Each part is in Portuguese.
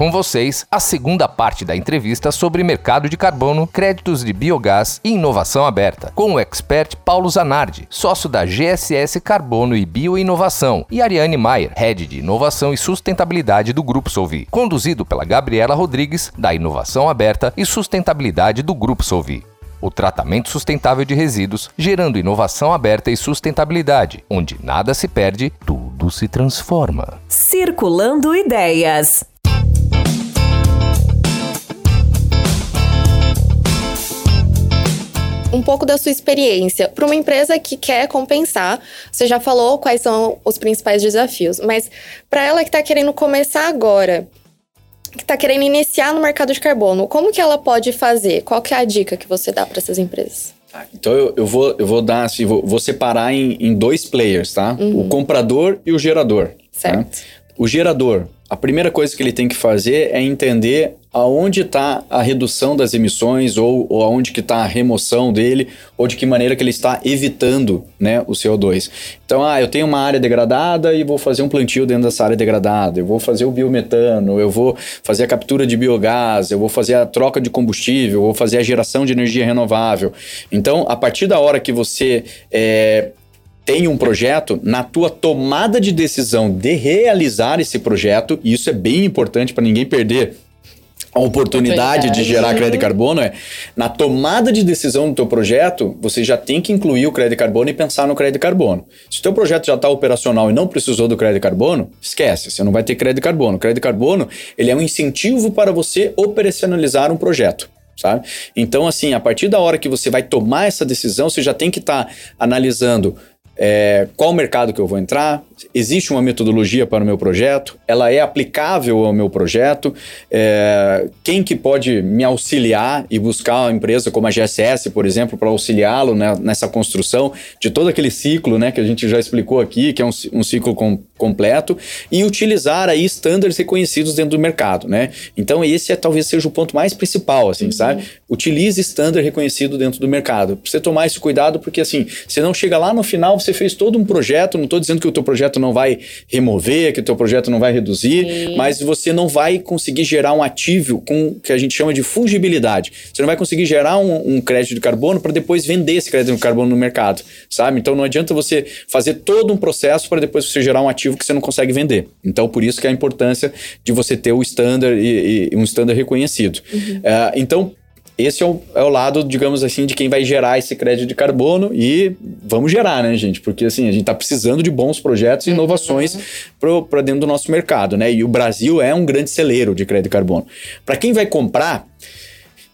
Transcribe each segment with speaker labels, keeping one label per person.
Speaker 1: Com vocês, a segunda parte da entrevista sobre mercado de carbono, créditos de biogás e inovação aberta, com o expert Paulo Zanardi, sócio da GSS Carbono e Bioinovação, e Ariane Maier, head de inovação e sustentabilidade do Grupo Solvi, conduzido pela Gabriela Rodrigues, da Inovação Aberta e Sustentabilidade do Grupo Solvi o tratamento sustentável de resíduos, gerando inovação aberta e sustentabilidade, onde nada se perde, tudo se transforma.
Speaker 2: Circulando Ideias.
Speaker 3: Um pouco da sua experiência para uma empresa que quer compensar. Você já falou quais são os principais desafios, mas para ela que está querendo começar agora, que está querendo iniciar no mercado de carbono, como que ela pode fazer? Qual que é a dica que você dá para essas empresas?
Speaker 4: Tá, então eu, eu, vou, eu vou dar assim, vou, vou separar em, em, dois players, tá? Uhum. O comprador e o gerador. Tá?
Speaker 3: Certo.
Speaker 4: Tá? O gerador, a primeira coisa que ele tem que fazer é entender aonde está a redução das emissões ou, ou aonde que está a remoção dele ou de que maneira que ele está evitando né, o CO2. Então, ah, eu tenho uma área degradada e vou fazer um plantio dentro dessa área degradada, eu vou fazer o biometano, eu vou fazer a captura de biogás, eu vou fazer a troca de combustível, eu vou fazer a geração de energia renovável. Então, a partir da hora que você é, tem um projeto, na tua tomada de decisão de realizar esse projeto, e isso é bem importante para ninguém perder a oportunidade de gerar crédito carbono é na tomada de decisão do teu projeto, você já tem que incluir o crédito carbono e pensar no crédito carbono. Se o teu projeto já está operacional e não precisou do crédito carbono, esquece, você não vai ter crédito carbono. O crédito carbono, ele é um incentivo para você operacionalizar um projeto. Sabe? Então, assim, a partir da hora que você vai tomar essa decisão, você já tem que estar tá analisando é, qual mercado que eu vou entrar, existe uma metodologia para o meu projeto, ela é aplicável ao meu projeto, é, quem que pode me auxiliar e buscar uma empresa como a GSS, por exemplo, para auxiliá-lo né, nessa construção de todo aquele ciclo né, que a gente já explicou aqui, que é um, um ciclo com, completo, e utilizar aí estándares reconhecidos dentro do mercado. Né? Então esse é, talvez seja o ponto mais principal, assim, uhum. sabe? Utilize estándar reconhecido dentro do mercado. Você tomar esse cuidado porque assim, você não chega lá no final, você fez todo um projeto, não estou dizendo que o teu projeto não vai remover, que o teu projeto não vai reduzir, Sim. mas você não vai conseguir gerar um ativo com que a gente chama de fungibilidade. Você não vai conseguir gerar um, um crédito de carbono para depois vender esse crédito de carbono no mercado, sabe? Então não adianta você fazer todo um processo para depois você gerar um ativo que você não consegue vender. Então por isso que é a importância de você ter o standard e, e um standard reconhecido. Uhum. Uh, então esse é o, é o, lado, digamos assim, de quem vai gerar esse crédito de carbono e vamos gerar, né, gente? Porque assim, a gente está precisando de bons projetos e inovações uhum. para dentro do nosso mercado, né? E o Brasil é um grande celeiro de crédito de carbono. Para quem vai comprar,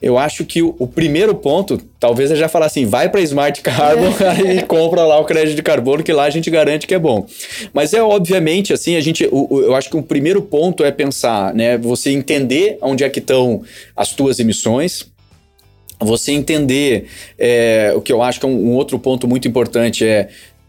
Speaker 4: eu acho que o, o, primeiro ponto, talvez é já falar assim, vai para Smart Carbon e compra lá o crédito de carbono, que lá a gente garante que é bom. Mas é obviamente assim, a gente, o, o, eu acho que o primeiro ponto é pensar, né, você entender onde é que estão as tuas emissões, você entender é, o que eu acho que é um, um outro ponto muito importante é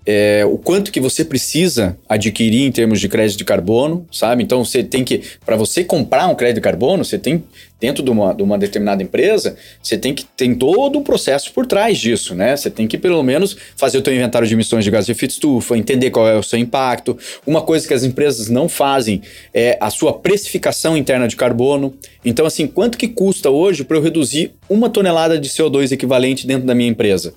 Speaker 4: é, o quanto que você precisa adquirir em termos de crédito de carbono, sabe? Então você tem que, para você comprar um crédito de carbono, você tem, dentro de uma, de uma determinada empresa, você tem que tem todo um processo por trás disso, né? Você tem que pelo menos fazer o teu inventário de emissões de gás de efeito estufa, entender qual é o seu impacto. Uma coisa que as empresas não fazem é a sua precificação interna de carbono. Então, assim, quanto que custa hoje para eu reduzir uma tonelada de CO2 equivalente dentro da minha empresa?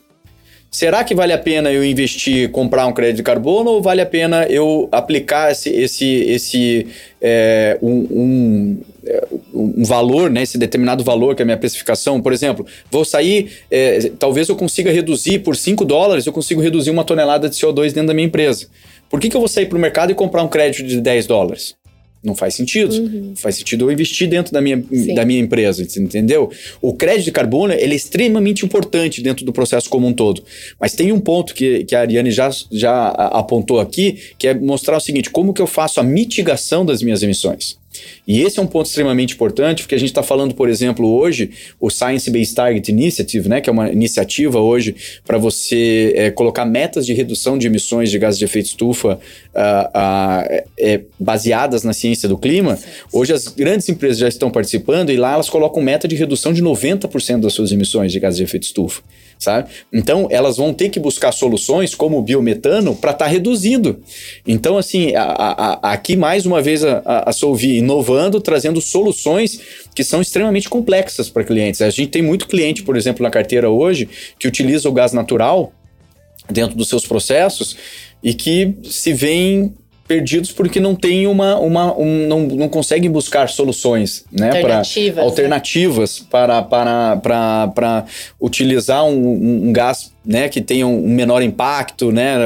Speaker 4: Será que vale a pena eu investir, comprar um crédito de carbono ou vale a pena eu aplicar esse, esse, esse é, um, um, é, um, valor, né, esse determinado valor que é a minha especificação? Por exemplo, vou sair, é, talvez eu consiga reduzir por 5 dólares, eu consigo reduzir uma tonelada de CO2 dentro da minha empresa. Por que, que eu vou sair para o mercado e comprar um crédito de 10 dólares? Não faz sentido. Uhum. Faz sentido eu investir dentro da minha, da minha empresa, entendeu? O crédito de carbono ele é extremamente importante dentro do processo como um todo. Mas tem um ponto que, que a Ariane já, já apontou aqui, que é mostrar o seguinte: como que eu faço a mitigação das minhas emissões? E esse é um ponto extremamente importante, porque a gente está falando, por exemplo, hoje, o Science Based Target Initiative, né, que é uma iniciativa hoje para você é, colocar metas de redução de emissões de gases de efeito estufa uh, uh, é, baseadas na ciência do clima. Hoje as grandes empresas já estão participando e lá elas colocam meta de redução de 90% das suas emissões de gases de efeito estufa sabe? Então, elas vão ter que buscar soluções como o biometano para estar tá reduzindo. Então, assim, a, a, a, aqui mais uma vez a, a Solvi inovando, trazendo soluções que são extremamente complexas para clientes. A gente tem muito cliente, por exemplo, na carteira hoje, que utiliza o gás natural dentro dos seus processos e que se veem perdidos porque não tem uma, uma um, não, não conseguem buscar soluções, né,
Speaker 3: alternativas,
Speaker 4: pra, alternativas para, para, para, para utilizar um, um gás né, que tenha um menor impacto, né,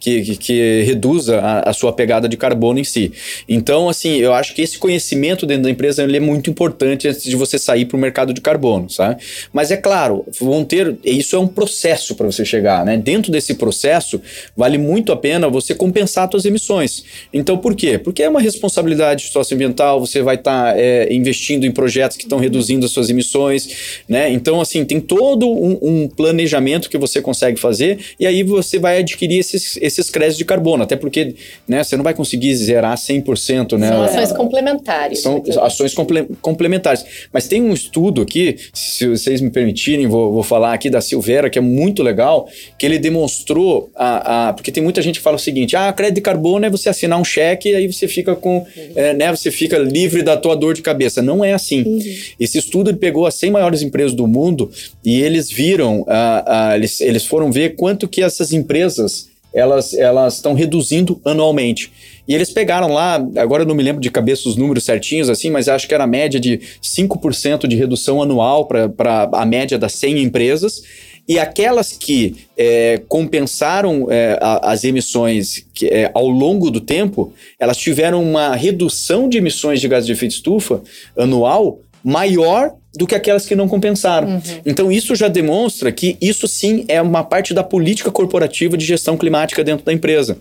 Speaker 4: que, que, que reduza a, a, sua pegada de carbono em si. Então, assim, eu acho que esse conhecimento dentro da empresa ele é muito importante antes de você sair para o mercado de carbono, sabe? Mas é claro, vão ter, isso é um processo para você chegar, né? Dentro desse processo, vale muito a pena você compensar suas emissões. Então, por quê? Porque é uma responsabilidade socioambiental, você vai estar tá, é, investindo em projetos que estão reduzindo as suas emissões, né? Então, assim, tem todo um, um planejamento que você você consegue fazer, e aí você vai adquirir esses, esses créditos de carbono, até porque né, você não vai conseguir zerar 100%. Né?
Speaker 3: São ações complementares.
Speaker 4: São ações comple complementares. Mas tem um estudo aqui, se vocês me permitirem, vou, vou falar aqui da Silveira, que é muito legal, que ele demonstrou, a, a, porque tem muita gente que fala o seguinte, ah, crédito de carbono é você assinar um cheque e aí você fica com, uhum. é, né, você fica livre da tua dor de cabeça. Não é assim. Uhum. Esse estudo ele pegou as 100 maiores empresas do mundo e eles viram, uh, uh, eles, eles foram ver quanto que essas empresas elas elas estão reduzindo anualmente. E eles pegaram lá, agora eu não me lembro de cabeça os números certinhos assim, mas acho que era a média de 5% de redução anual para a média das 100 empresas. E aquelas que é, compensaram é, a, as emissões que, é, ao longo do tempo, elas tiveram uma redução de emissões de gás de efeito estufa anual maior do que aquelas que não compensaram. Uhum. Então, isso já demonstra que isso sim é uma parte da política corporativa de gestão climática dentro da empresa.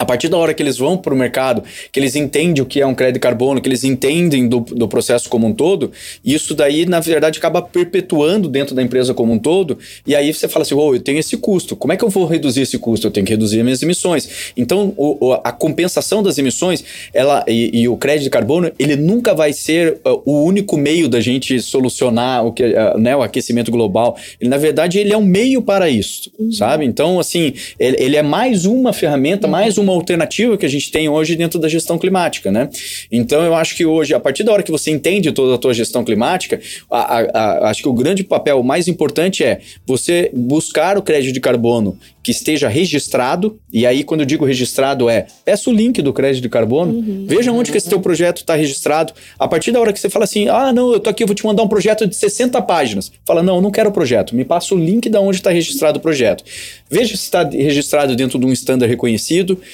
Speaker 4: A partir da hora que eles vão para o mercado, que eles entendem o que é um crédito de carbono, que eles entendem do, do processo como um todo, isso daí, na verdade, acaba perpetuando dentro da empresa como um todo. E aí você fala assim: oh, eu tenho esse custo, como é que eu vou reduzir esse custo? Eu tenho que reduzir minhas emissões. Então, o, a compensação das emissões ela, e, e, o crédito de carbono, ele nunca vai ser uh, o único meio da gente solucionar o, que, uh, né, o aquecimento global. Ele, na verdade, ele é um meio para isso, uhum. sabe? Então, assim, ele, ele, é mais uma ferramenta, uhum. mais uma uma alternativa que a gente tem hoje dentro da gestão climática, né? Então eu acho que hoje, a partir da hora que você entende toda a tua gestão climática, a, a, a, acho que o grande papel mais importante é você buscar o crédito de carbono que esteja registrado, e aí quando eu digo registrado é, peça o link do crédito de carbono, uhum. veja onde que esse teu projeto está registrado, a partir da hora que você fala assim, ah não, eu tô aqui, eu vou te mandar um projeto de 60 páginas, fala, não, eu não quero o projeto, me passa o link da onde está registrado o projeto, veja se está registrado dentro de um standard reconhecido,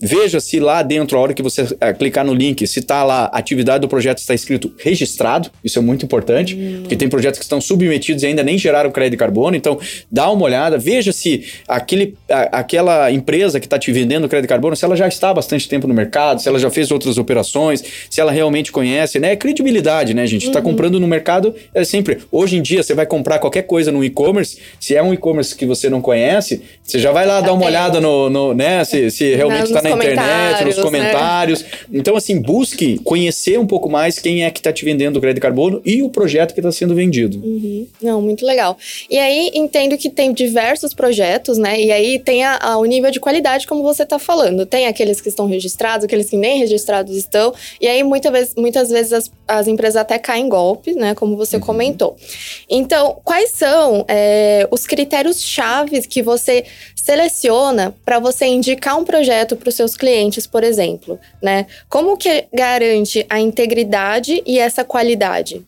Speaker 4: Veja se lá dentro, a hora que você é, clicar no link, se está lá, a atividade do projeto está escrito registrado, isso é muito importante, hum. porque tem projetos que estão submetidos e ainda nem geraram crédito de carbono, então dá uma olhada, veja se aquele, a, aquela empresa que está te vendendo crédito de carbono, se ela já está há bastante tempo no mercado, se ela já fez outras operações, se ela realmente conhece, né? É credibilidade, né, gente? Está uhum. comprando no mercado, é sempre. Hoje em dia, você vai comprar qualquer coisa no e-commerce, se é um e-commerce que você não conhece, você já vai lá dar uma olhada no, no, né, se, se realmente está na internet, nos comentários. Né? Então, assim, busque conhecer um pouco mais quem é que está te vendendo o crédito carbono e o projeto que está sendo vendido.
Speaker 3: Uhum. Não, muito legal. E aí, entendo que tem diversos projetos, né? E aí tem a, a, o nível de qualidade, como você está falando. Tem aqueles que estão registrados, aqueles que nem registrados estão. E aí, muita vez, muitas vezes, as, as empresas até caem em golpes, né? Como você uhum. comentou. Então, quais são é, os critérios chaves que você seleciona para você indicar um projeto para os seus clientes, por exemplo, né? Como que garante a integridade e essa qualidade?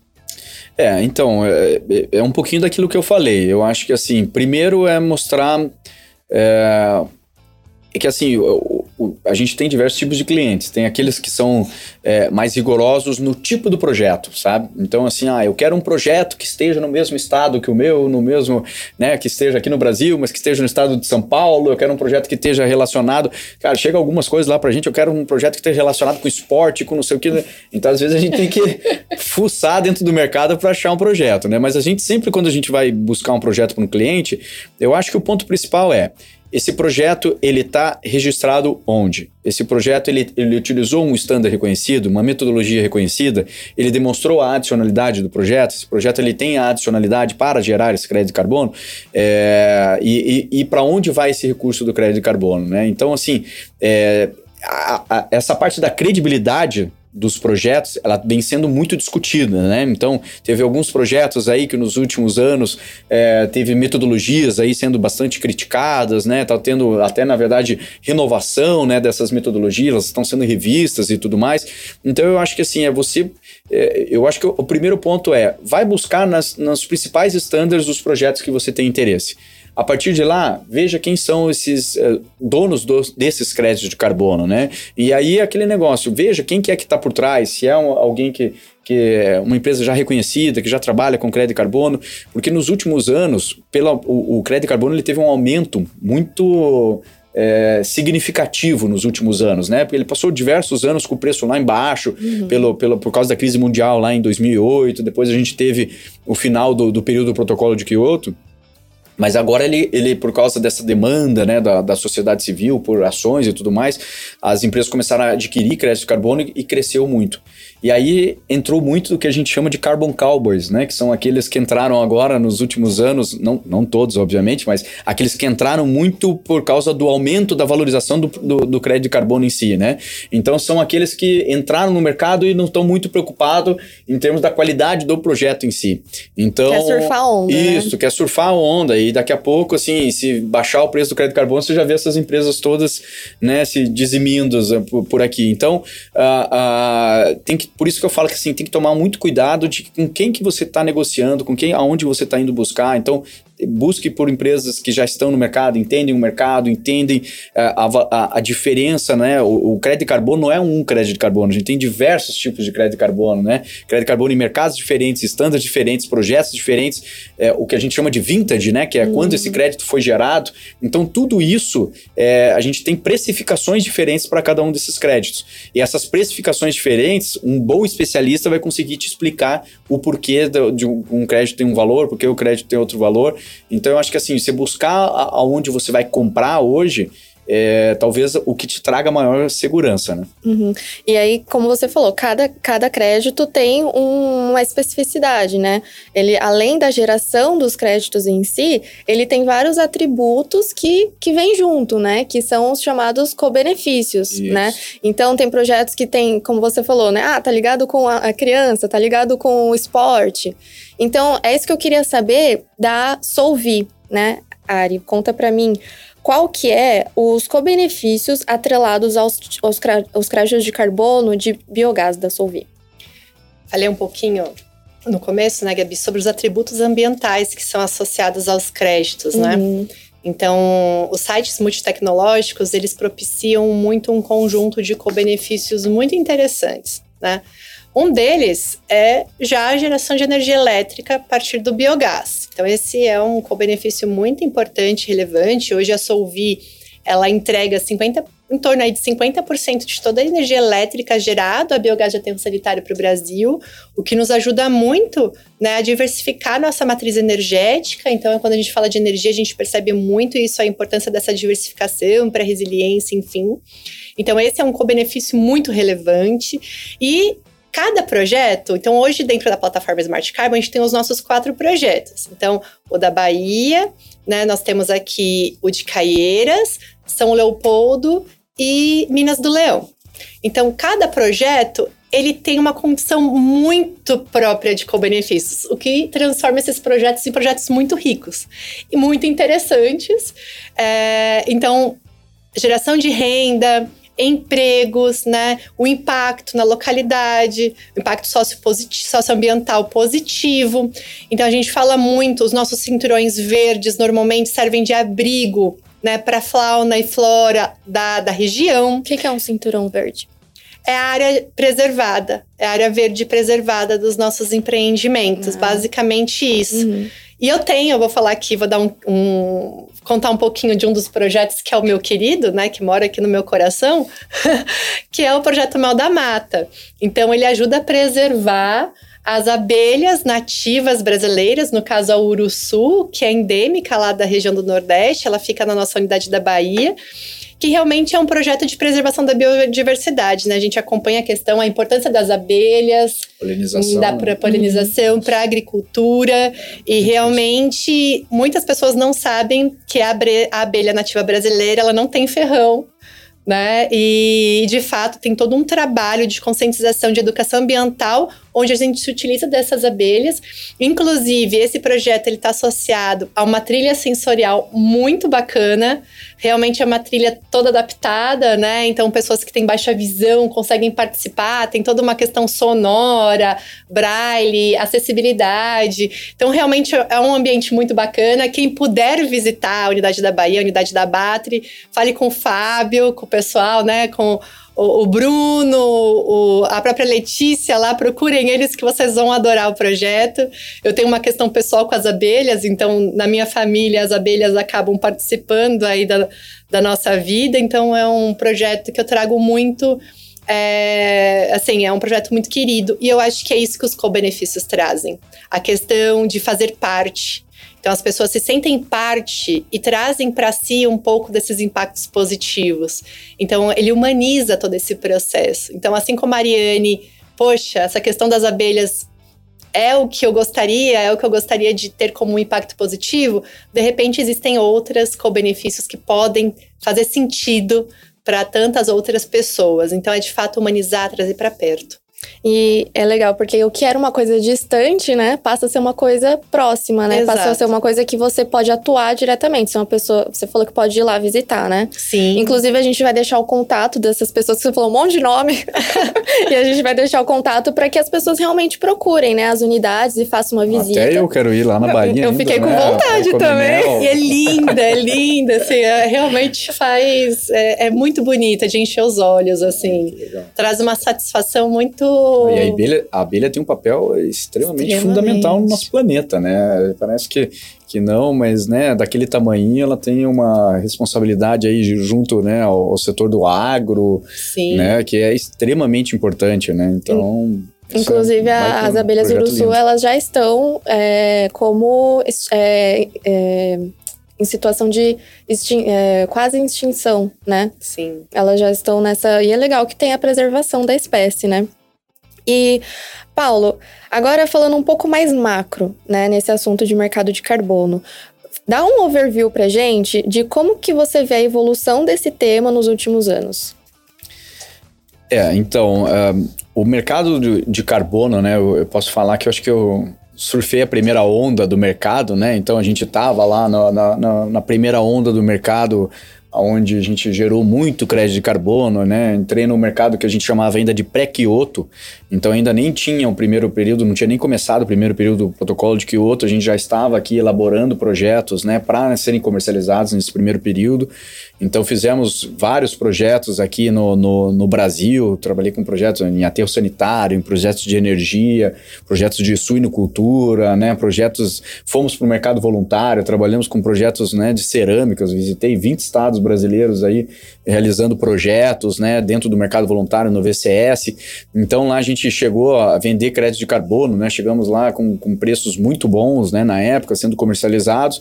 Speaker 4: É, então, é, é, é um pouquinho daquilo que eu falei. Eu acho que, assim, primeiro é mostrar... É, é que, assim, a gente tem diversos tipos de clientes. Tem aqueles que são é, mais rigorosos no tipo do projeto, sabe? Então, assim, ah, eu quero um projeto que esteja no mesmo estado que o meu, no mesmo, né, que esteja aqui no Brasil, mas que esteja no estado de São Paulo. Eu quero um projeto que esteja relacionado. Cara, chega algumas coisas lá pra gente. Eu quero um projeto que esteja relacionado com esporte, com não sei o que. Então, às vezes, a gente tem que fuçar dentro do mercado para achar um projeto, né? Mas a gente sempre, quando a gente vai buscar um projeto para um cliente, eu acho que o ponto principal é esse projeto ele está registrado onde? Esse projeto ele, ele utilizou um standard reconhecido, uma metodologia reconhecida, ele demonstrou a adicionalidade do projeto. Esse projeto ele tem a adicionalidade para gerar esse crédito de carbono é, e, e, e para onde vai esse recurso do crédito de carbono, né? Então assim, é, a, a, essa parte da credibilidade dos projetos, ela vem sendo muito discutida, né? Então, teve alguns projetos aí que nos últimos anos é, teve metodologias aí sendo bastante criticadas, né? Tá tendo até, na verdade, renovação, né, dessas metodologias, estão sendo revistas e tudo mais. Então, eu acho que assim, é você... É, eu acho que o, o, primeiro ponto é, vai buscar nas, nas principais estándares dos projetos que você tem interesse. A partir de lá, veja quem são esses uh, donos desses créditos de carbono, né? E aí aquele negócio, veja quem que é que está por trás, se é um, alguém que, que é uma empresa já reconhecida, que já trabalha com crédito de carbono, porque nos últimos anos, pela, o, o crédito de carbono ele teve um aumento muito é, significativo nos últimos anos, né? Porque ele passou diversos anos com o preço lá embaixo, uhum. pelo, pelo, por causa da crise mundial lá em 2008. Depois a gente teve o final do, do período do protocolo de Kyoto. Mas agora ele, ele por causa dessa demanda né, da, da sociedade civil, por ações e tudo mais, as empresas começaram a adquirir crédito carbono e cresceu muito. E aí entrou muito do que a gente chama de carbon cowboys, né? Que são aqueles que entraram agora nos últimos anos, não, não todos, obviamente, mas aqueles que entraram muito por causa do aumento da valorização do, do, do crédito de carbono em si, né? Então são aqueles que entraram no mercado e não estão muito preocupados em termos da qualidade do projeto em si. Então,
Speaker 3: quer surfar a onda.
Speaker 4: Né? Isso, né? quer surfar a onda. E daqui a pouco, assim, se baixar o preço do crédito de carbono, você já vê essas empresas todas né, se dizimindo por, por aqui. Então, uh, uh, tem que por isso que eu falo que assim, tem que tomar muito cuidado de com quem que você está negociando, com quem, aonde você está indo buscar. Então, busque por empresas que já estão no mercado, entendem o mercado, entendem eh, a, a, a diferença, né? O, o, crédito de carbono não é um crédito de carbono, a gente tem diversos tipos de crédito de carbono, né? Crédito de carbono em mercados diferentes, estándares diferentes, projetos diferentes, é, o que a gente chama de vintage, né? Que é uhum. quando esse crédito foi gerado. Então, tudo isso, é, a gente tem precificações diferentes para cada um desses créditos. E essas precificações diferentes, um bom especialista vai conseguir te explicar o porquê de um crédito tem um valor, porque o crédito tem outro valor. Então eu acho que assim, você buscar aonde você vai comprar hoje, é, talvez o que te traga maior segurança, né?
Speaker 3: Uhum. E aí, como você falou, cada, cada crédito tem um, uma especificidade, né? Ele, além da geração dos créditos em si, ele tem vários atributos que, que vêm junto, né? Que são os chamados co-benefícios, né? Então, tem projetos que tem, como você falou, né? Ah, tá ligado com a, criança, tá ligado com o esporte. Então, é isso que eu queria saber da Solvi, né? Ari, conta para mim qual que é os co-benefícios atrelados aos, aos, aos créditos de carbono de biogás da Solvi.
Speaker 5: Falei um pouquinho no começo, né, Gabi, sobre os atributos ambientais que são associados aos créditos, né? uhum. né? Então, os sites multitecnológicos, eles propiciam muito um conjunto de co-benefícios muito interessantes, né? Um deles é já a geração de energia elétrica a partir do biogás. Então, esse é um co-benefício muito importante, relevante. Hoje a Solvi, ela entrega 50, em torno aí de 50% de toda a energia elétrica gerada a biogás de aterro sanitário para o Brasil, o que nos ajuda muito né, a diversificar nossa matriz energética. Então, quando a gente fala de energia, a gente percebe muito isso, a importância dessa diversificação para resiliência, enfim. Então, esse é um co-benefício muito relevante. E cada projeto, então hoje dentro da plataforma Smart Carbon, a gente tem os nossos quatro projetos. Então, o da Bahia, né, nós temos aqui o de Caieiras, São Leopoldo e Minas do Leão. Então, cada projeto ele tem uma condição muito própria de co-benefícios, o que transforma esses projetos em projetos muito ricos e muito interessantes. É, então, geração de renda, empregos, né? O impacto na localidade, o impacto socioambiental positivo. Então a gente fala muito, os nossos cinturões verdes normalmente servem de abrigo, né, para fauna e flora da, da região.
Speaker 3: O que, que é um cinturão verde?
Speaker 5: é a área preservada, é a área verde preservada dos nossos empreendimentos, ah. basicamente isso. Uhum. E eu tenho, eu vou falar aqui, vou dar um, um, contar um pouquinho de um dos projetos que é o meu querido, né, que mora aqui no meu coração, que é o projeto Mel da Mata. Então ele ajuda a preservar as abelhas nativas brasileiras, no caso a Uruçu, que é endêmica lá da região do Nordeste, ela fica na nossa unidade da Bahia que realmente é um projeto de preservação da biodiversidade, né? A gente acompanha a questão, a importância das abelhas,
Speaker 4: polinização.
Speaker 5: da pra polinização uhum. para a agricultura e realmente muitas pessoas não sabem que a, abelha nativa brasileira ela não tem ferrão né? E de fato tem todo um trabalho de conscientização de educação ambiental onde a gente se utiliza dessas abelhas. Inclusive, esse projeto ele está associado a uma trilha sensorial muito bacana. Realmente é uma trilha toda adaptada, né? Então, pessoas que têm baixa visão conseguem participar. Tem toda uma questão sonora, braille, acessibilidade. Então, realmente é um ambiente muito bacana. Quem puder visitar a Unidade da Bahia, a Unidade da Batre, fale com o Fábio, com o pessoal, né? Com o, Bruno, o, a própria Letícia lá, procurem eles que vocês vão adorar o projeto. Eu tenho uma questão pessoal com as abelhas, então na minha família as abelhas acabam participando aí da, da nossa vida, então é um projeto que eu trago muito. É, assim, é um projeto muito querido e eu acho que é isso que os co-benefícios trazem. A questão de fazer parte, então, as pessoas se sentem parte e trazem para si um pouco desses impactos positivos. Então, ele humaniza todo esse processo. Então, assim como a Ariane, poxa, essa questão das abelhas é o que eu gostaria, é o que eu gostaria de ter como um impacto positivo, de repente existem outras co-benefícios que podem fazer sentido para tantas outras pessoas. Então, é de fato humanizar, trazer para perto.
Speaker 3: E é legal, porque o que era uma coisa distante, né, passa a ser uma coisa próxima, né?
Speaker 5: Exato.
Speaker 3: Passa a ser uma coisa que você pode atuar diretamente. Se uma pessoa. Você falou que pode ir lá visitar, né?
Speaker 5: Sim.
Speaker 3: Inclusive, a gente vai deixar o contato dessas pessoas que você falou um monte de nome. e a gente vai deixar o contato para que as pessoas realmente procurem, né, as unidades e façam uma visita.
Speaker 4: Até eu quero ir lá na Bahia.
Speaker 3: Eu
Speaker 4: ainda,
Speaker 3: fiquei com
Speaker 4: né?
Speaker 3: vontade também.
Speaker 5: E é linda, é linda, assim, é- realmente faz. É, é muito bonita de encher os olhos, assim. Traz uma satisfação muito.
Speaker 4: E a abelha, a abelha tem um papel extremamente,
Speaker 5: Extremamente.
Speaker 4: fundamental no nosso planeta, né? Parece que, que não, mas né, daquele tamanho ela tem uma responsabilidade aí junto né, ao, ao setor do agro,
Speaker 5: Sim.
Speaker 4: né? Que é extremamente importante, né? Então. é
Speaker 3: Inclusive,
Speaker 4: um
Speaker 3: a- as abelhas uruçu, elas já estão é, como é, é, em situação de extin- é, quase extinção, né?
Speaker 5: Sim.
Speaker 3: Elas já estão nessa. E é legal que tem a preservação da espécie, né? E, Paulo, agora falando um pouco mais macro, né, nesse assunto de mercado de carbono. Dá um overview pra gente de como que você vê a evolução desse tema nos últimos anos.
Speaker 4: É, então, ah, o mercado de, de carbono, né? Eu, eu posso falar que eu acho que eu surfei a primeira onda do mercado, né? Então a gente tava lá na, na- na- primeira onda do mercado, onde a gente gerou muito crédito de carbono, né? Entrei no mercado que a gente chamava ainda de pré-Kyoto, então ainda nem tinha o primeiro período, não tinha nem começado o primeiro período do protocolo de Kyoto, a gente já estava aqui elaborando projetos, né, para serem comercializados nesse primeiro período. Então fizemos vários projetos aqui no, no, no Brasil, trabalhei com projetos em aterro sanitário, em projetos de energia, projetos de suinocultura, né, projetos, fomos para o mercado voluntário, trabalhamos com projetos, né, de cerâmicas, visitei 20 estados brasileiros aí realizando projetos, né, dentro do mercado voluntário no VCS. Então lá a gente chegou a vender crédito de carbono, né, chegamos lá com, com preços muito bons, né, na época, sendo comercializados.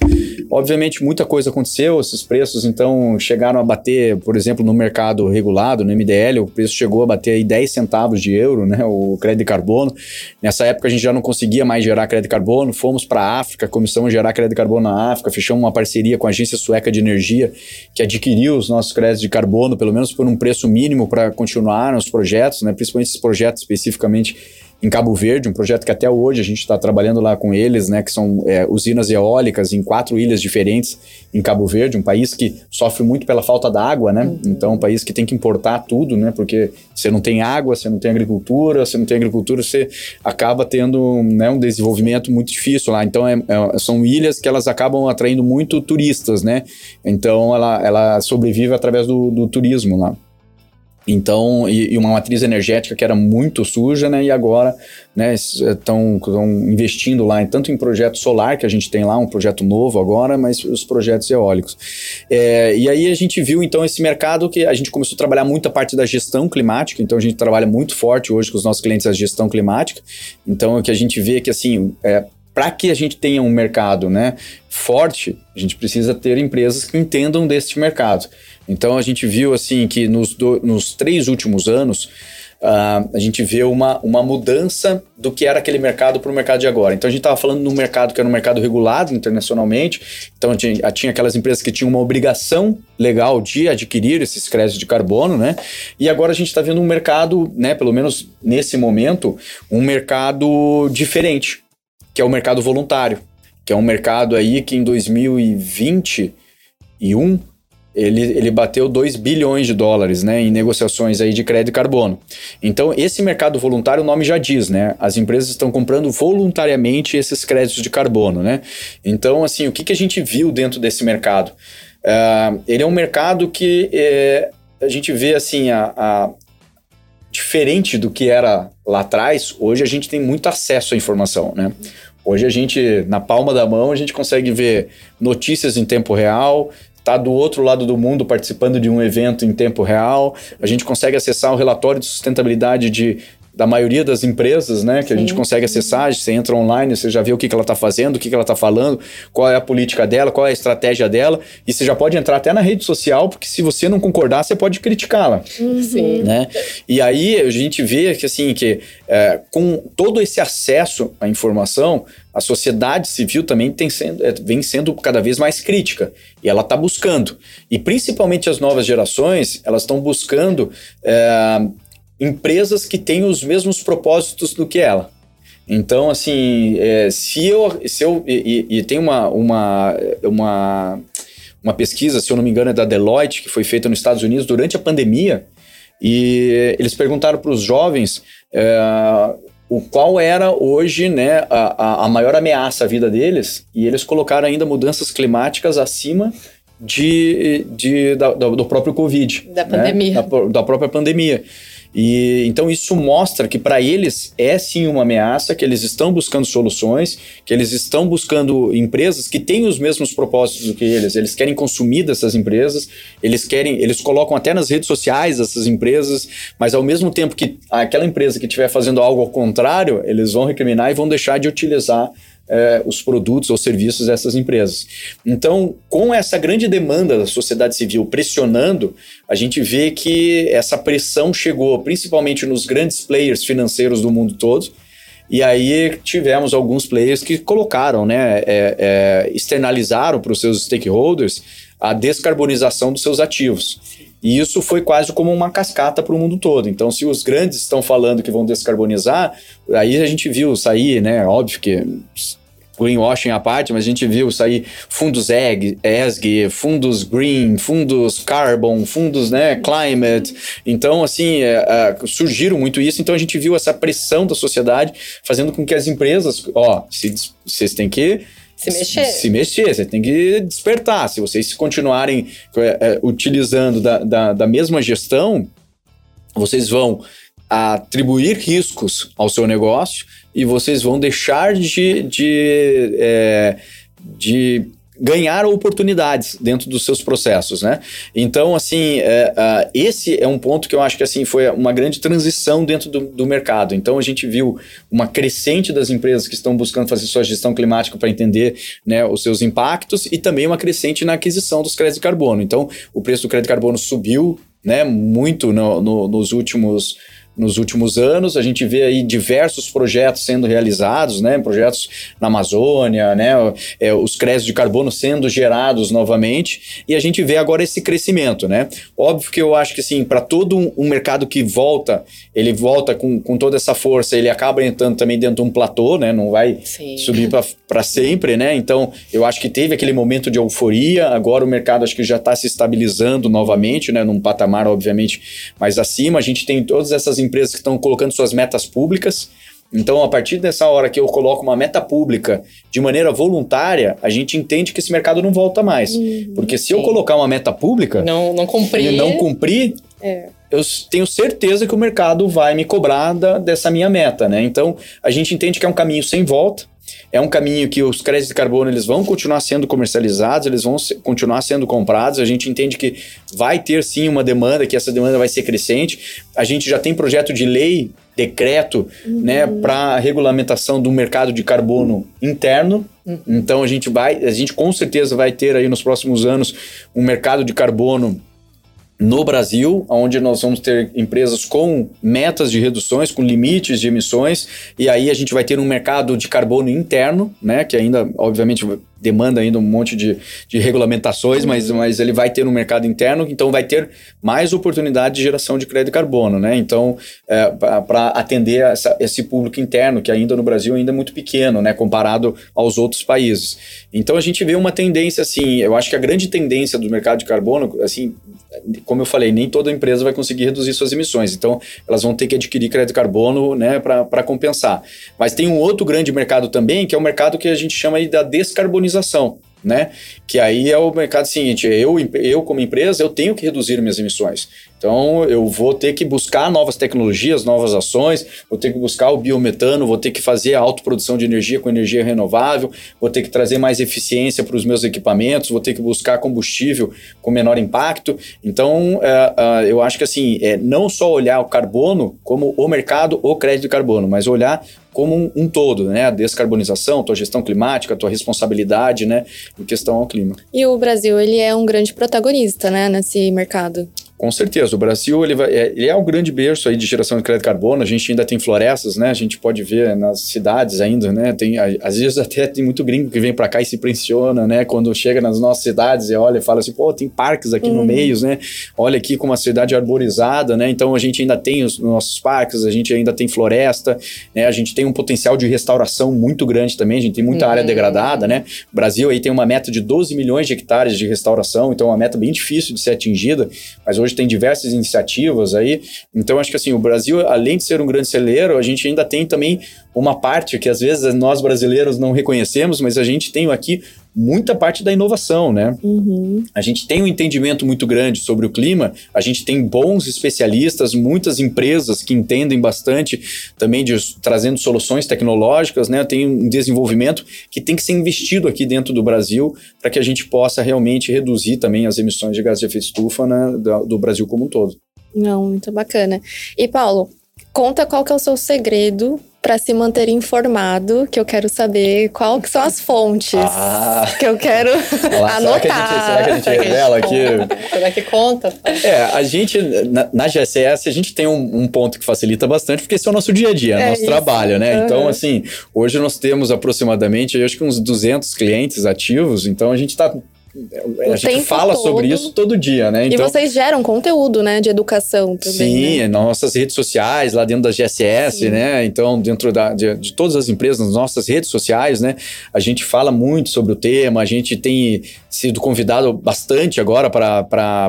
Speaker 4: Obviamente muita coisa aconteceu, esses preços então chegaram a bater, por exemplo, no mercado regulado, no MDL, o preço chegou a bater aí 10 centavos de euro, né, o crédito de carbono. Nessa época a gente já não conseguia mais gerar crédito de carbono, fomos para a África, começamos a gerar crédito de carbono na África, fechamos uma parceria com a Agência Sueca de Energia, que adquiriu os nossos créditos de carbono, pelo menos por um preço mínimo para continuar os projetos, né, principalmente esses projetos especificamente em Cabo Verde, um projeto que até hoje a gente está trabalhando lá com eles, né, que são é, usinas eólicas em quatro ilhas diferentes em Cabo Verde, um país que sofre muito pela falta da água, né? Então, um país que tem que importar tudo, né? Porque você não tem água, você não tem agricultura, você não tem agricultura, você acaba tendo né, um desenvolvimento muito difícil lá. Então, é- é- são ilhas que elas acabam atraindo muito turistas, né? Então, ela, ela sobrevive através do, do turismo lá. Então, e, e uma matriz energética que era muito suja, né? E agora, né, estão investindo lá tanto em projeto solar, que a gente tem lá, um projeto novo agora, mas os projetos eólicos. É, e aí a gente viu, então, esse mercado que a gente começou a trabalhar muito a parte da gestão climática, então a gente trabalha muito forte hoje com os nossos clientes a gestão climática. Então, o que a gente vê é que, assim, é, para que a gente tenha um mercado né, forte, a gente precisa ter empresas que entendam deste mercado. Então a gente viu assim que nos, do- nos três últimos anos uh, a gente vê uma, uma mudança do que era aquele mercado para o mercado de agora. Então a gente estava falando num mercado que era um mercado regulado internacionalmente, então tinha, tinha aquelas empresas que tinham uma obrigação legal de adquirir esses créditos de carbono, né? E agora a gente está vendo um mercado, né, pelo menos nesse momento, um mercado diferente, que é o mercado voluntário, que é um mercado aí que em 2021 ele, ele bateu 2 bilhões de dólares né, em negociações aí de crédito carbono. Então, esse mercado voluntário, o nome já diz, né? As empresas estão comprando voluntariamente esses créditos de carbono, né? Então, assim, o que, que a gente viu dentro desse mercado? Uh, ele é um mercado que é, a gente vê, assim, a, a, diferente do que era lá atrás, hoje a gente tem muito acesso à informação, né? Hoje a gente, na palma da mão, a gente consegue ver notícias em tempo real, está do outro lado do mundo participando de um evento em tempo real. A gente consegue acessar o relatório de sustentabilidade de da maioria das empresas, né? Que Sim. a gente consegue acessar, você entra online, você já vê o que, que ela está fazendo, o que, que ela está falando, qual é a política dela, qual é a estratégia dela, e você já pode entrar até na rede social, porque se você não concordar, você pode criticá-la. Uhum. Né? E aí a gente vê que assim, que é, com todo esse acesso à informação, a sociedade civil também tem sendo, é, vem sendo cada vez mais crítica e ela está buscando. E principalmente as novas gerações, elas estão buscando é, empresas que têm os mesmos propósitos do que ela. Então, assim, é, se eu. Se eu e, e, tem uma, uma, uma, uma pesquisa, se eu não me engano, é da Deloitte, que foi feita nos Estados Unidos durante a pandemia, e eles perguntaram para os jovens é, o qual era hoje né, a, a maior ameaça à vida deles, e eles colocaram ainda mudanças climáticas acima de, de, da, do próprio Covid.
Speaker 5: Da né? pandemia.
Speaker 4: Da, da própria pandemia. E então isso mostra que para eles é sim uma ameaça, que eles estão buscando soluções, que eles estão buscando empresas que têm os mesmos propósitos do que eles. Eles querem consumir dessas empresas, eles querem, eles colocam até nas redes sociais essas empresas, mas ao mesmo tempo que aquela empresa que estiver fazendo algo ao contrário, eles vão recriminar e vão deixar de utilizar é, os produtos ou serviços dessas empresas. Então, com essa grande demanda da sociedade civil pressionando, a gente vê que essa pressão chegou principalmente nos grandes players financeiros do mundo todo. E aí tivemos alguns players que colocaram, né, é, é, externalizaram para os seus stakeholders a descarbonização dos seus ativos. E isso foi quase como uma cascata para o mundo todo. Então, se os grandes estão falando que vão descarbonizar, aí a gente viu sair, né? Óbvio que greenwashing à parte, mas a gente viu sair fundos EG, ESG, fundos green, fundos carbon, fundos né, climate. Então, assim, é, é, surgiram muito isso. Então, a gente viu essa pressão da sociedade fazendo com que as empresas, ó, se, vocês têm que
Speaker 5: se mexer.
Speaker 4: Se mexer, você tem que despertar. Se vocês continuarem é, é, utilizando da, da, da mesma gestão, vocês vão atribuir riscos ao seu negócio e vocês vão deixar de, de, é, de ganhar oportunidades dentro dos seus processos, né? Então, assim, é, uh, esse é um ponto que eu acho que assim foi uma grande transição dentro do, do, mercado. Então, a gente viu uma crescente das empresas que estão buscando fazer sua gestão climática para entender né, os seus impactos e também uma crescente na aquisição dos créditos de carbono. Então, o preço do crédito de carbono subiu né, muito no, no, nos últimos nos últimos anos. A gente vê aí diversos projetos sendo realizados, né? Projetos na Amazônia, né? É, os créditos de carbono sendo gerados novamente. E a gente vê agora esse crescimento, né? Óbvio que eu acho que, assim, para todo um, mercado que volta, ele volta com, com toda essa força, ele acaba entrando também dentro de um platô, né? Não vai Sim. subir para sempre, né? Então, eu acho que teve aquele momento de euforia. Agora o mercado acho que já está se estabilizando novamente, né? Num patamar, obviamente, mais acima. A gente tem todas essas empresas que estão colocando suas metas públicas. Então, a partir dessa hora que eu coloco uma meta pública de maneira voluntária, a gente entende que esse mercado não volta mais. Uhum, Porque se sim. eu colocar uma meta pública
Speaker 5: não, não cumprir,
Speaker 4: e não cumprir, é. eu tenho certeza que o mercado vai me cobrar da, dessa minha meta, né? Então, a gente entende que é um caminho sem volta. É um caminho que os créditos de carbono eles vão continuar sendo comercializados, eles vão continuar sendo comprados. A gente entende que vai ter sim uma demanda, que essa demanda vai ser crescente. A gente já tem projeto de lei, decreto, uhum. né, para regulamentação do mercado de carbono interno. Uhum. Então a gente vai, a gente com certeza vai ter aí nos próximos anos um mercado de carbono no Brasil, onde nós vamos ter empresas com metas de reduções, com limites de emissões, e aí a gente vai ter um mercado de carbono interno, né, que ainda, obviamente, demanda ainda um monte de, de regulamentações, mas, mas ele vai ter no mercado interno, então vai ter mais oportunidade de geração de crédito de carbono, né? Então, é, para atender essa, esse público interno, que ainda no Brasil ainda é muito pequeno, né? Comparado aos outros países. Então, a gente vê uma tendência, assim, eu acho que a grande tendência do mercado de carbono, assim, como eu falei, nem toda empresa vai conseguir reduzir suas emissões. Então, elas vão ter que adquirir crédito de carbono né, para compensar. Mas tem um outro grande mercado também, que é o mercado que a gente chama da descarbonização né? Que aí é o mercado seguinte, eu, eu como empresa, eu tenho que reduzir minhas emissões. Então, eu vou ter que buscar novas tecnologias, novas ações, vou ter que buscar o biometano, vou ter que fazer a autoprodução de energia com energia renovável, vou ter que trazer mais eficiência para os meus equipamentos, vou ter que buscar combustível com menor impacto. Então, é, é, eu acho que assim, é não só olhar o carbono como o mercado, o crédito de carbono, mas olhar como um, um, todo, né? A descarbonização, tua gestão climática, tua responsabilidade, né, em questão ao clima.
Speaker 3: E o Brasil, ele é um grande protagonista, né, nesse mercado.
Speaker 4: Com certeza, o Brasil ele, vai, é, ele é um grande berço aí de geração de crédito de carbono. A gente ainda tem florestas, né? A gente pode ver nas cidades ainda, né? Tem às vezes até tem muito gringo que vem para cá e se impressiona, né? Quando chega nas nossas cidades e olha fala assim, pô, tem parques aqui uhum. no meio, né? Olha aqui como a cidade é arborizada, né? Então a gente ainda tem os nossos parques, a gente ainda tem floresta, né? A gente tem um potencial de restauração muito grande também. A gente tem muita uhum. área degradada, né? O Brasil aí tem uma meta de 12 milhões de hectares de restauração, então é uma meta bem difícil de ser atingida, mas hoje hoje tem diversas iniciativas aí. Então, acho que assim, o Brasil, além de ser um grande celeiro, a gente ainda tem também uma parte que às vezes nós brasileiros não reconhecemos, mas a gente tem aqui muita parte da inovação, né? Uhum. A gente tem um entendimento muito grande sobre o clima, a gente tem bons especialistas, muitas empresas que entendem bastante também de trazendo soluções tecnológicas, né? Tem um desenvolvimento que tem que ser investido aqui dentro do Brasil para que a gente possa realmente reduzir também as emissões de gás de efeito estufa né, do, do Brasil como um todo.
Speaker 3: Não, muito bacana. E Paulo, conta qual que é o seu segredo para se manter informado, que eu quero saber qual que são as fontes ah. que eu quero Olá, anotar. Será que a
Speaker 4: gente, será que a gente revela aqui?
Speaker 5: Será que conta?
Speaker 4: É, a gente, na, na GSS, a gente tem um, um, ponto que facilita bastante, porque esse é o nosso dia a dia, é nosso isso. trabalho, né? Uhum. Então, assim, hoje nós temos aproximadamente, eu acho que uns 200 clientes ativos, então a gente está a gente fala todo. sobre isso todo dia, né?
Speaker 3: Então, e vocês geram conteúdo, né, de educação também.
Speaker 4: Sim, né? nossas redes sociais, lá dentro da GSS, sim. né? Então, dentro da, de, de, todas as empresas, nas nossas redes sociais, né? A gente fala muito sobre o tema, a gente tem sido convidado bastante agora para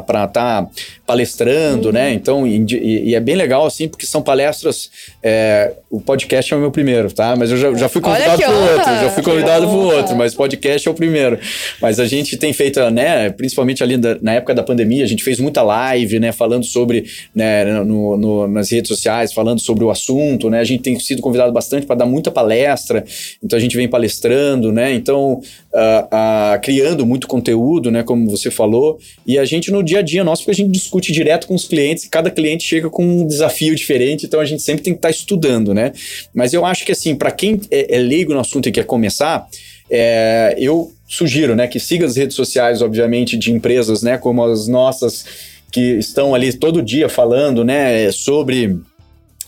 Speaker 4: estar tá palestrando, uhum. né? Então, e, e, é bem legal, assim, porque são palestras. É, o podcast é o meu primeiro, tá? Mas eu já, já fui convidado para outro, já fui convidado para outro, mas podcast é o primeiro. Mas a gente tem feito, né, principalmente ali da, na época da pandemia, a gente fez muita live, né, falando sobre, né, no, no, nas redes sociais, falando sobre o assunto, né? A gente tem sido convidado bastante para dar muita palestra, então a gente vem palestrando, né? Então, uh, uh, criando muito conteúdo, né, como você falou, e a gente no dia a dia nosso, porque a gente discute direto com os clientes, cada cliente chega com um desafio diferente, então a gente sempre tem que estar tá estudando, né? Mas eu acho que assim, para quem é, é leigo no assunto e quer começar, é, eu sugiro, né, que siga as redes sociais, obviamente, de empresas, né, como as nossas, que estão ali todo dia falando, né, sobre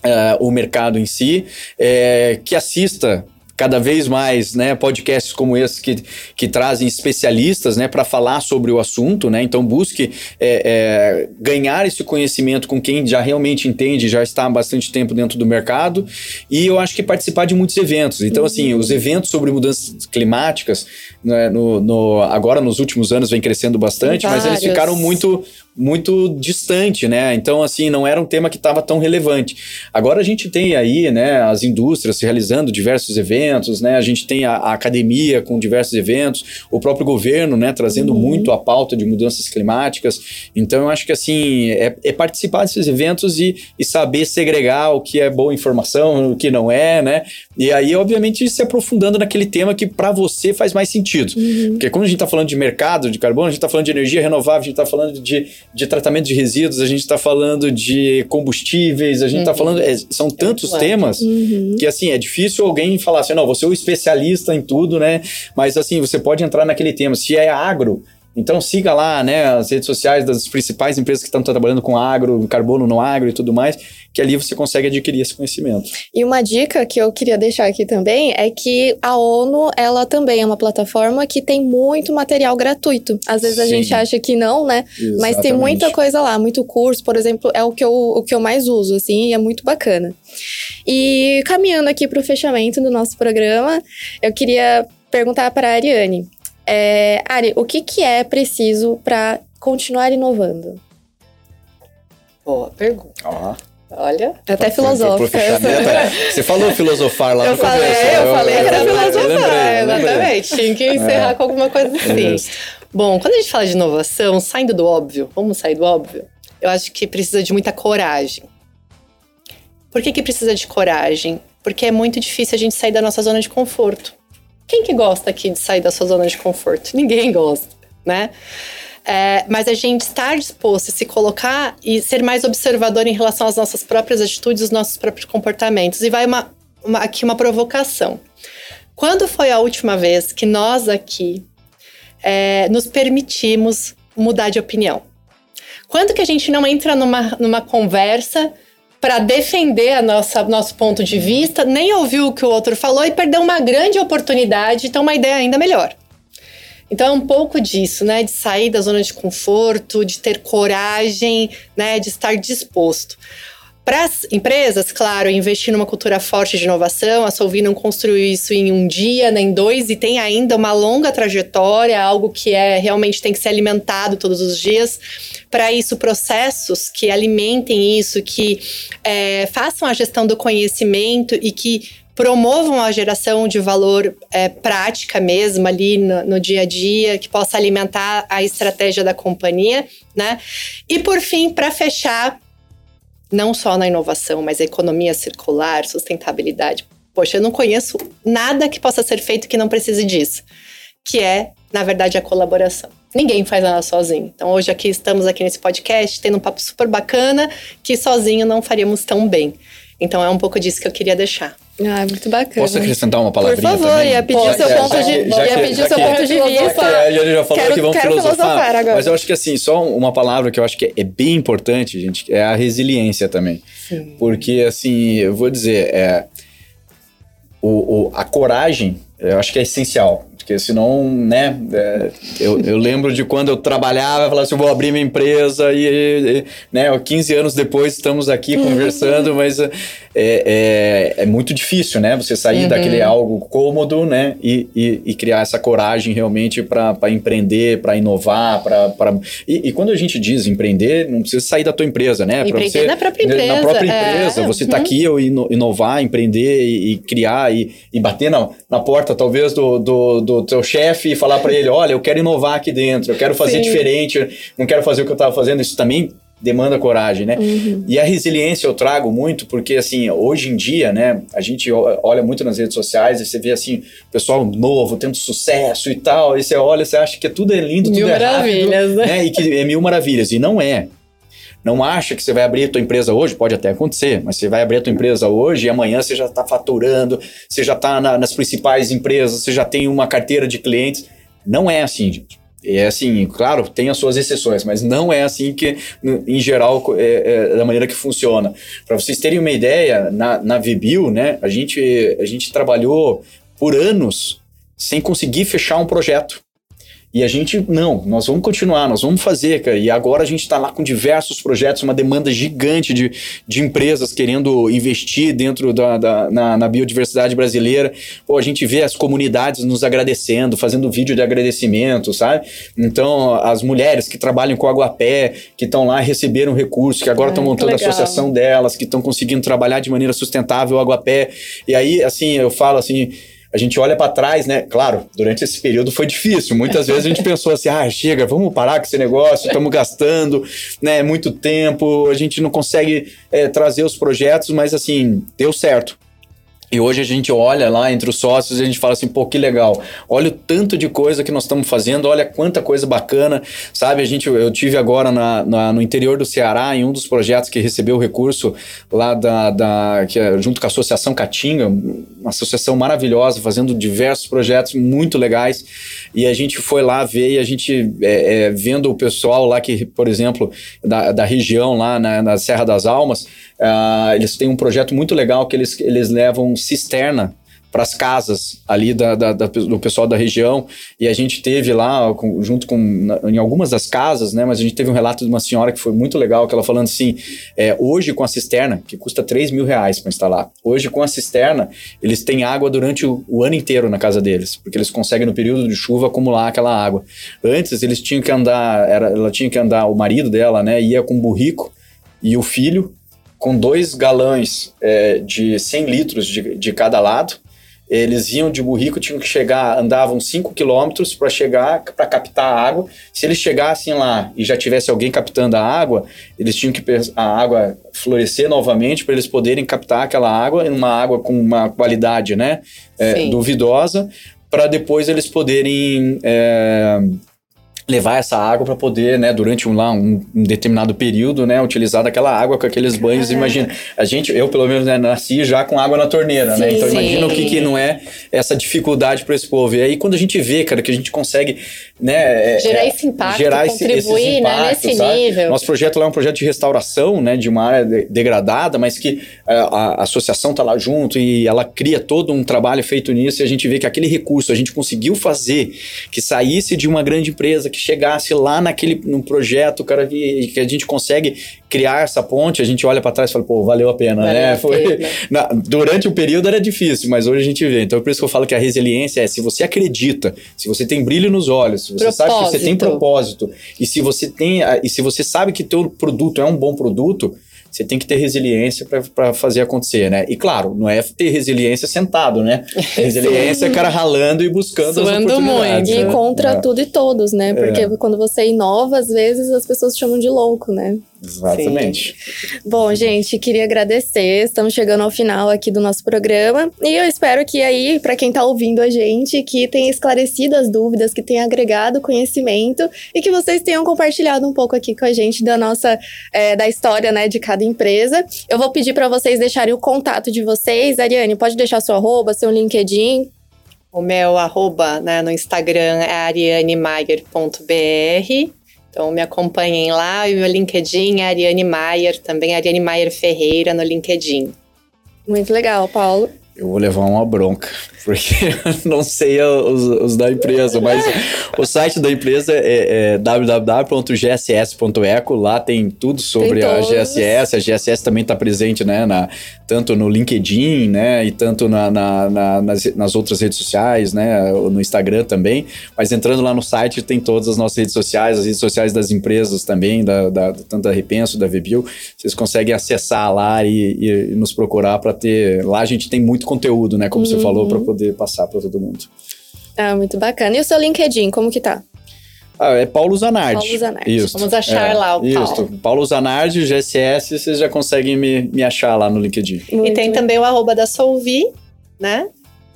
Speaker 4: Uh, o mercado em si, é, que assista cada vez mais né, podcasts como esse que, que trazem especialistas né, para falar sobre o assunto. Né? Então, busque é, é, ganhar esse conhecimento com quem já realmente entende, já está há bastante tempo dentro do mercado. E eu acho que participar de muitos eventos. Então, assim, os eventos sobre mudanças climáticas, né, no, no, agora nos últimos anos vem crescendo bastante, mas eles ficaram muito muito distante, né? Então, assim, não era um tema que estava tão relevante. Agora a gente tem aí, né, as indústrias realizando diversos eventos, né? A gente tem a, a academia com diversos eventos, o próprio governo, né, trazendo uhum. muito a pauta de mudanças climáticas. Então, eu acho que, assim, é, é participar desses eventos e, e, saber segregar o que é boa informação, o que não é, né? E aí, obviamente, se aprofundando naquele tema que para você faz mais sentido. Uhum. Porque quando a gente está falando de mercado de carbono, a gente está falando de energia renovável, a gente está falando de de tratamento de resíduos, a gente está falando de combustíveis, a gente está uhum. falando. É, são tantos temas uhum. que, assim, é difícil alguém falar assim, não, você é o especialista em tudo, né? Mas, assim, você pode entrar naquele tema. Se é agro, Então siga lá, né, as redes sociais das principais empresas que estão trabalhando com agro, carbono no agro e tudo mais, que ali você consegue adquirir esse conhecimento.
Speaker 3: E uma dica que eu queria deixar aqui também é que a ONU, ela também é uma plataforma que tem muito material gratuito. Às vezes Sim. a gente acha que não, né? Exatamente. Mas tem muita coisa lá, muito curso, por exemplo, é o que eu, o que eu mais uso, assim, e é muito bacana. E caminhando aqui para o fechamento do nosso programa, eu queria perguntar para a Ariane. É, Ari, o que, que é preciso para continuar inovando?
Speaker 5: Boa pergunta. Olha,
Speaker 3: é até filosófica.
Speaker 4: Você falou filosofar lá
Speaker 5: eu
Speaker 4: no
Speaker 5: falei,
Speaker 4: começo.
Speaker 5: Eu, eu falei que era filosofar, exatamente. Tinha que encerrar é. com alguma coisa assim. É Bom, quando a gente fala de inovação, saindo do óbvio, vamos sair do óbvio, eu acho que precisa de muita coragem. Por que, que precisa de coragem? Porque é muito difícil a gente sair da nossa zona de conforto. Quem que gosta aqui de sair da sua zona de conforto? Ninguém gosta, né? É, mas a gente estar disposto a se colocar e ser mais observador em relação às nossas próprias atitudes, os nossos próprios comportamentos. E vai uma, uma, aqui uma provocação. Quando foi a última vez que nós aqui é, nos permitimos mudar de opinião? Quando que a gente não entra numa, numa conversa para defender a nossa nosso ponto de vista, nem ouviu o que o outro falou e perdeu uma grande oportunidade de ter uma ideia ainda melhor. Então é um pouco disso, né, de sair da zona de conforto, de ter coragem, né, de estar disposto. Para as empresas, claro, investir numa cultura forte de inovação, a Solvi não construiu isso em um dia, nem dois, e tem ainda uma longa trajetória, algo que é realmente tem que ser alimentado todos os dias. Para isso, processos que alimentem isso, que é, façam a gestão do conhecimento e que promovam a geração de valor é, prática mesmo ali no, no, dia a dia, que possa alimentar a estratégia da companhia, né? E por fim, para fechar, não só na inovação, mas economia circular, sustentabilidade. Poxa, eu não conheço nada que possa ser feito que não precise disso, que é, na verdade, a colaboração. Ninguém faz nada sozinho. Então, hoje aqui estamos aqui nesse podcast, tendo um papo super bacana, que sozinho não faríamos tão bem. Então, é um pouco disso que eu queria deixar.
Speaker 3: Ah, muito bacana.
Speaker 4: Posso acrescentar uma palavrinha
Speaker 3: Por favor,
Speaker 4: também?
Speaker 3: ia pedir o seu ponto de, ia pedir seu ponto de vista.
Speaker 4: É, ele já falou quero, que vamos filosofar, filosofar agora. Mas eu acho que assim, só uma palavra que eu acho que é bem importante, gente, é a resiliência também. Sim. Porque assim, eu vou dizer, é, o, o, a coragem, eu acho que é essencial. Porque senão, né, é, eu, eu, lembro de quando eu trabalhava, falava assim, eu vou abrir minha empresa e, e né, 15 anos depois estamos aqui uhum. conversando, mas é, é, é, muito difícil, né, você sair uhum. daquele algo cômodo, né, e, e, e criar essa coragem realmente para empreender, para inovar, para... E, e, quando a gente diz empreender, não precisa sair da tua empresa, né?
Speaker 5: Empreender você, na própria empresa.
Speaker 4: Na própria empresa, é. você está uhum. aqui, eu inovar, empreender e, criar e, bater na, na porta, talvez, do, do, do do teu chefe e falar para ele, olha, eu quero inovar aqui dentro, eu quero fazer Sim. diferente, não quero fazer o que eu estava fazendo, isso também demanda coragem, né? Uhum. E a resiliência eu trago muito porque, assim, hoje em dia, né, a gente olha muito nas redes sociais e você vê, assim, pessoal novo, tendo sucesso e tal, e você olha, você acha que tudo é lindo,
Speaker 5: mil
Speaker 4: tudo
Speaker 5: é maravilhas,
Speaker 4: rápido, né? né? E que é mil maravilhas, e não é. Não acha que você vai abrir a tua empresa hoje, pode até acontecer, mas você vai abrir a tua empresa hoje e amanhã você já está faturando, você já está na, nas principais empresas, você já tem uma carteira de clientes. Não é assim, gente. É assim, claro, tem as suas exceções, mas não é assim que, em geral, é, é da maneira que funciona. Para vocês terem uma ideia, na, na Vibil, né, a gente, a gente trabalhou por anos sem conseguir fechar um projeto. E a gente, não, nós vamos continuar, nós vamos fazer, cara. E agora a gente está lá com diversos projetos, uma demanda gigante de, de empresas querendo investir dentro da, da na, na, biodiversidade brasileira. Pô, a gente vê as comunidades nos agradecendo, fazendo vídeo de agradecimento, sabe? Então, as mulheres que trabalham com Aguapé, que estão lá receberam recursos, que agora estão montando a associação delas, que estão conseguindo trabalhar de maneira sustentável o Aguapé. E aí, assim, eu falo assim a gente olha para trás, né? Claro, durante esse período foi difícil. Muitas vezes a gente pensou assim: ah, chega, vamos parar com esse negócio, estamos gastando né, muito tempo, a gente não consegue é, trazer os projetos, mas assim, deu certo. E hoje a gente olha lá entre os sócios e a gente fala assim, pô, que legal. Olha o tanto de coisa que nós estamos fazendo, olha quanta coisa bacana, sabe? A gente, eu tive agora na, na, no interior do Ceará, em um dos projetos que recebeu o recurso lá da, da que é, junto com a Associação Catinga, uma associação maravilhosa, fazendo diversos projetos muito legais. E a gente foi lá ver e a gente é, é, vendo o pessoal lá que, por exemplo, da, da região lá na, na Serra das Almas, uh, eles têm um projeto muito legal que eles, eles levam cisterna para as casas ali da, da, da, do pessoal da região. E a gente teve lá, com, junto com, na, em algumas das casas, né? Mas a gente teve um relato de uma senhora que foi muito legal, que ela falando assim: é, hoje com a cisterna, que custa 3 mil reais para instalar, hoje com a cisterna, eles têm água durante o, o, ano inteiro na casa deles, porque eles conseguem no período de chuva acumular aquela água. Antes eles tinham que andar, era, ela tinha que andar, o marido dela, né? Ia com burrico e o filho com dois galões é, de 100 litros de, de cada lado. Eles iam de burrico, tinham que chegar, andavam 5 quilômetros para chegar, para captar a água. Se eles chegassem lá e já tivesse alguém captando a água, eles tinham que a água florescer novamente para eles poderem captar aquela água, uma água com uma qualidade né, é, duvidosa, para depois eles poderem. É, levar essa água para poder, né, durante um, lá, um, um, determinado período, né, utilizar daquela água com aqueles banhos. Imagina, a gente, eu pelo menos, né, nasci já com água na torneira, né? sim, né? Então sim. imagina o que, que não é essa dificuldade para esse povo. E aí quando a gente vê, cara, que a gente consegue, né,
Speaker 5: é, gerar esse impacto, gerar contribuir, impactos, né, nesse sabe? nível.
Speaker 4: Nosso projeto lá é um projeto de restauração, né, de uma área de, degradada, mas que a, a, associação tá lá junto e ela cria todo um trabalho feito nisso e a gente vê que aquele recurso a gente conseguiu fazer que saísse de uma grande empresa que chegasse lá naquele no projeto, cara, que, que a gente consegue criar essa ponte, a gente olha para trás e fala, pô, valeu a pena, valeu né? A Foi, pena. Na, durante o período era difícil, mas hoje a gente vê. Então, por isso que eu falo que a resiliência é se você acredita, se você tem brilho nos olhos, se você propósito. sabe que você tem propósito, e se você tem, e se você sabe que teu produto é um bom produto, você tem que ter resiliência para fazer acontecer, né? E claro, não é ter resiliência sentado, né? Resiliência é cara ralando e buscando Suando as oportunidades.
Speaker 3: Muito. Né? E contra é. tudo e todos, né? Porque é. quando você inova, às vezes as pessoas te chamam de louco, né?
Speaker 4: Exatamente.
Speaker 3: Sim. Bom, gente, queria agradecer. Estamos chegando ao final aqui do nosso programa. E eu espero que aí, para quem está ouvindo a gente, que tenha esclarecido as dúvidas, que tenha agregado conhecimento e que vocês tenham compartilhado um pouco aqui com a gente da nossa, é, da história, né, de cada empresa. Eu vou pedir para vocês deixarem o contato de vocês. Ariane, pode deixar seu arroba, seu LinkedIn.
Speaker 5: O meu arroba né, no Instagram é arianemaier.br. Então me acompanhem lá e meu LinkedIn é Ariane Maier, também Ariane Maier Ferreira no LinkedIn.
Speaker 3: Muito legal, Paulo.
Speaker 4: Eu vou levar uma bronca, porque eu não sei os, os da empresa, mas o site da empresa é, é www.gss.eco. Lá tem tudo sobre tem a GSS. A GSS também está presente, né, na, tanto no LinkedIn, né, e tanto na, na, na, nas, nas outras redes sociais, né, no Instagram também. Mas entrando lá no site tem todas as nossas redes sociais, as redes sociais das empresas também, da, da tanto da Repenso, da Vebil. Vocês conseguem acessar lá e, e nos procurar para ter. Lá a gente tem muito muito conteúdo, né? Como uhum. você falou, para poder passar para todo mundo.
Speaker 3: Ah, muito bacana. E o seu LinkedIn, como que tá?
Speaker 4: Ah, é Paulo Zanardi.
Speaker 3: Paulo Zanardi.
Speaker 4: Isso.
Speaker 5: Vamos achar é, lá o Paulo. Isso.
Speaker 4: Paulo Zanardi, GSS, vocês já conseguem me, me achar lá no LinkedIn.
Speaker 5: Muito e tem bem. também o arroba da Solvi, né?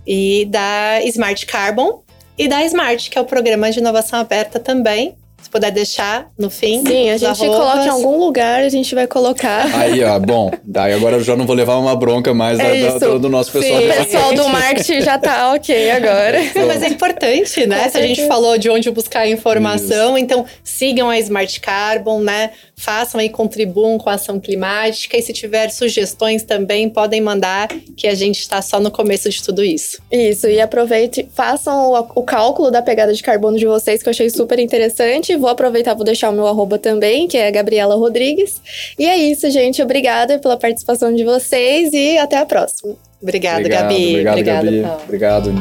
Speaker 5: E da Smart Carbon. E da Smart, que é o programa de inovação aberta também, puder deixar no fim.
Speaker 3: Sim, a gente coloca em algum lugar, a gente vai colocar.
Speaker 4: Aí, ó, bom. Daí agora eu já não vou levar uma bronca mais é da, da, do nosso pessoal.
Speaker 3: Sim, o pessoal do marketing já tá ok agora.
Speaker 5: Não, mas é importante, né? Se a gente falou de onde buscar informação, Isso. então sigam a Smart Carbon, né? Façam e contribuam com a ação climática. E se tiver sugestões também, podem mandar, que a gente está só no começo de tudo isso.
Speaker 3: Isso, e aproveite, façam o, o cálculo da pegada de carbono de vocês, que eu achei super interessante Vou aproveitar, vou deixar o meu arroba também, que é Gabriela Rodrigues. E é isso, gente. Obrigada pela participação de vocês e até a próxima.
Speaker 5: Obrigada, obrigado, Gabi.
Speaker 4: Obrigado, Obrigada, Gabi. Paulo. Obrigado.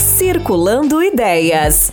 Speaker 2: Circulando Ideias.